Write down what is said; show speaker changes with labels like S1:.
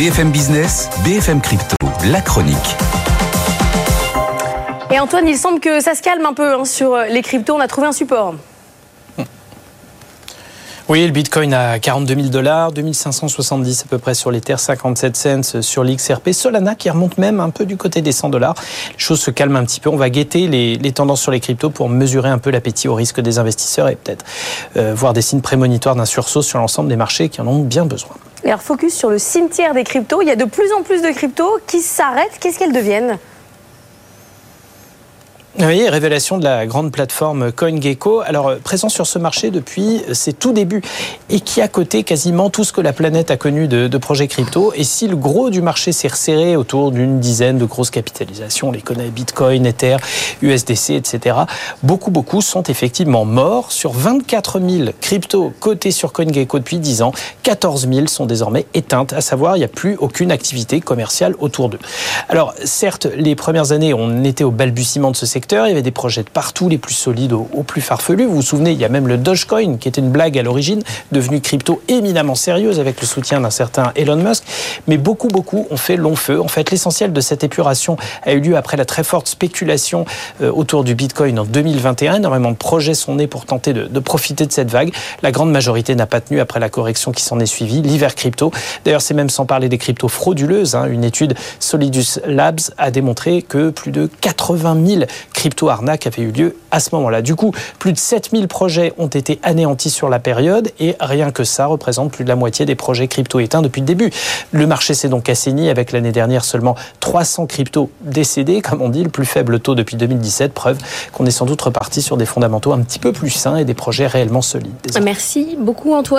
S1: BFM Business, BFM Crypto, la chronique.
S2: Et Antoine, il semble que ça se calme un peu hein, sur les cryptos. On a trouvé un support.
S3: Oui, le Bitcoin à 42 000 dollars, 2570 à peu près sur les terres, 57 cents sur l'XRP. Solana qui remonte même un peu du côté des 100 dollars. Les choses se calment un petit peu. On va guetter les, tendances sur les cryptos pour mesurer un peu l'appétit au risque des investisseurs et peut-être euh, voir des signes prémonitoires d'un sursaut sur l'ensemble des marchés qui en ont bien besoin.
S2: Alors, focus sur le cimetière des cryptos. Il y a de plus en plus de cryptos qui s'arrêtent. Qu'est-ce qu'elles deviennent?
S3: Oui, révélation de la grande plateforme CoinGecko. Alors, euh, présent sur ce marché depuis ses tout débuts et qui a coté quasiment tout ce que la planète a connu de, projets crypto. Et si le gros du marché s'est resserré autour d'une dizaine de grosses capitalisations, on les connaît Bitcoin, Ether, USDC, etc., beaucoup, beaucoup sont effectivement morts. Sur 24 000 cryptos cotés sur CoinGecko depuis 10 ans, 14 000 sont désormais éteintes, à savoir, il n'y a plus aucune activité commerciale autour d'eux. Alors, certes, les premières années, on était au balbutiement de ce secteur il y avait des projets de partout, les plus solides aux, plus farfelus. Vous vous souvenez, il y a même le Dogecoin, qui était une blague à l'origine, devenu crypto éminemment sérieuse avec le soutien d'un certain Elon Musk. Mais beaucoup, beaucoup ont fait long feu. En fait, l'essentiel de cette épuration a eu lieu après la très forte spéculation euh, autour du Bitcoin en 2021. Énormément de projets sont nés pour tenter de, profiter de cette vague. La grande majorité n'a pas tenu après la correction qui s'en est suivie, l'hiver crypto. D'ailleurs, c'est même sans parler des cryptos frauduleuses. Hein. Une étude Solidus Labs a démontré que plus de 80 000 crypto-arnaque avait eu lieu à ce moment-là. Du coup, plus de 7000 projets ont été anéantis sur la période et rien que ça représente plus de la moitié des projets crypto éteints depuis le début. Le marché s'est donc assaini avec l'année dernière seulement 300 cryptos décédés, comme on dit, le plus faible taux depuis 2017, preuve qu'on est sans doute reparti sur des fondamentaux un petit peu plus sains et des projets réellement solides.
S2: Merci beaucoup Antoine.